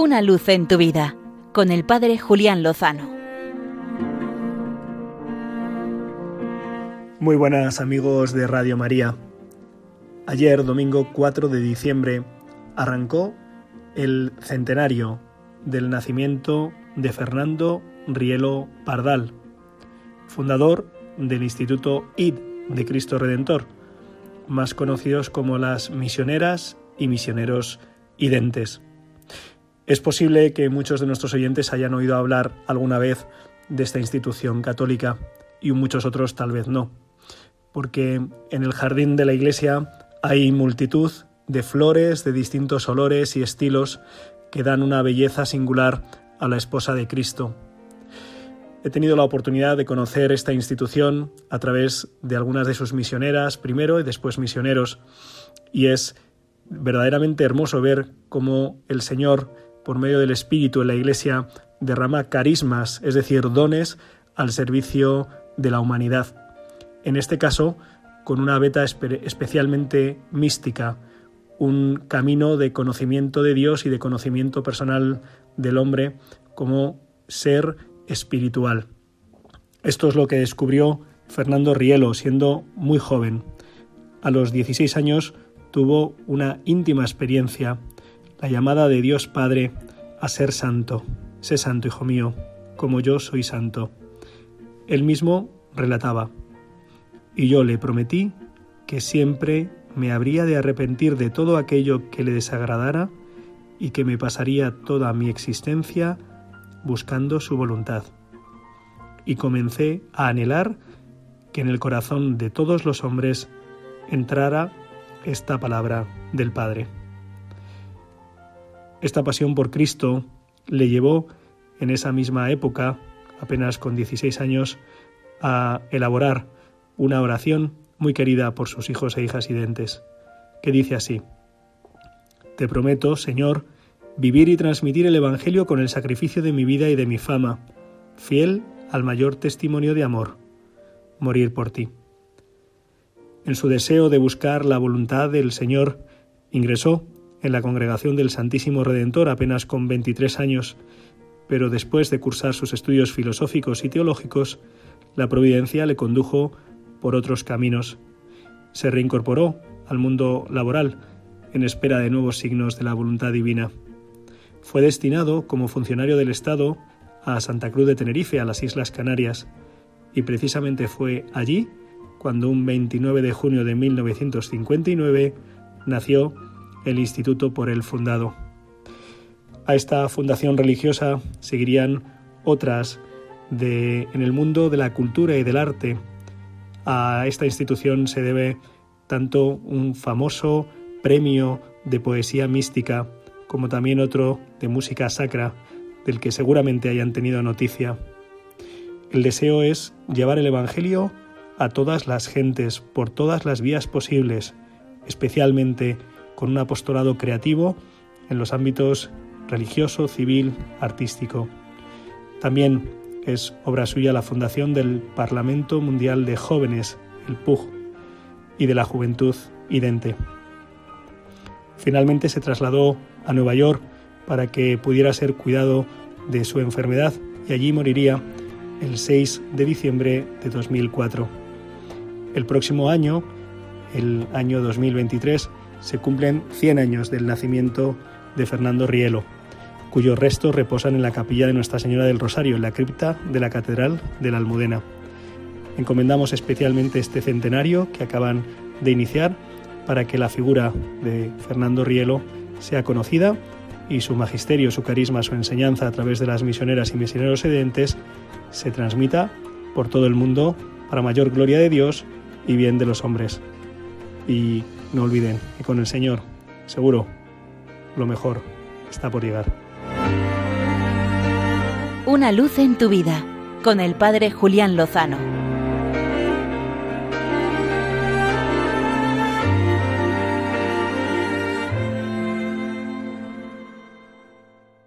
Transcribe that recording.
Una luz en tu vida con el Padre Julián Lozano. Muy buenas amigos de Radio María. Ayer, domingo 4 de diciembre, arrancó el centenario del nacimiento de Fernando Rielo Pardal, fundador del Instituto ID de Cristo Redentor, más conocidos como las misioneras y misioneros identes. Es posible que muchos de nuestros oyentes hayan oído hablar alguna vez de esta institución católica y muchos otros tal vez no, porque en el jardín de la iglesia hay multitud de flores de distintos olores y estilos que dan una belleza singular a la esposa de Cristo. He tenido la oportunidad de conocer esta institución a través de algunas de sus misioneras primero y después misioneros y es verdaderamente hermoso ver cómo el Señor, por medio del Espíritu en la Iglesia, derrama carismas, es decir, dones al servicio de la humanidad. En este caso, con una beta especialmente mística, un camino de conocimiento de Dios y de conocimiento personal del hombre como ser espiritual. Esto es lo que descubrió Fernando Rielo siendo muy joven. A los 16 años tuvo una íntima experiencia, la llamada de Dios Padre a ser santo. Sé santo, hijo mío, como yo soy santo. Él mismo relataba, y yo le prometí que siempre me habría de arrepentir de todo aquello que le desagradara y que me pasaría toda mi existencia buscando su voluntad. Y comencé a anhelar que en el corazón de todos los hombres entrara esta palabra del Padre. Esta pasión por Cristo le llevó en esa misma época, apenas con 16 años, a elaborar una oración muy querida por sus hijos e hijas identes, que dice así, Te prometo, Señor, vivir y transmitir el Evangelio con el sacrificio de mi vida y de mi fama, fiel al mayor testimonio de amor, morir por ti. En su deseo de buscar la voluntad del Señor, ingresó en la congregación del Santísimo Redentor apenas con 23 años, pero después de cursar sus estudios filosóficos y teológicos, la providencia le condujo por otros caminos. Se reincorporó al mundo laboral en espera de nuevos signos de la voluntad divina. Fue destinado como funcionario del Estado a Santa Cruz de Tenerife, a las Islas Canarias, y precisamente fue allí cuando un 29 de junio de 1959 nació el instituto por él fundado. A esta fundación religiosa seguirían otras de, en el mundo de la cultura y del arte. A esta institución se debe tanto un famoso premio de poesía mística como también otro de música sacra, del que seguramente hayan tenido noticia. El deseo es llevar el Evangelio a todas las gentes por todas las vías posibles, especialmente con un apostolado creativo en los ámbitos religioso, civil, artístico. También es obra suya la fundación del Parlamento Mundial de Jóvenes, el PUG, y de la Juventud Idente. Finalmente se trasladó a Nueva York para que pudiera ser cuidado de su enfermedad y allí moriría el 6 de diciembre de 2004. El próximo año, el año 2023, se cumplen 100 años del nacimiento de Fernando Rielo, cuyos restos reposan en la capilla de Nuestra Señora del Rosario, en la cripta de la Catedral de la Almudena. Encomendamos especialmente este centenario que acaban de iniciar para que la figura de Fernando Rielo sea conocida y su magisterio, su carisma, su enseñanza a través de las misioneras y misioneros sedentes se transmita por todo el mundo para mayor gloria de Dios y bien de los hombres. Y no olviden que con el Señor, seguro, lo mejor está por llegar. Una luz en tu vida, con el Padre Julián Lozano.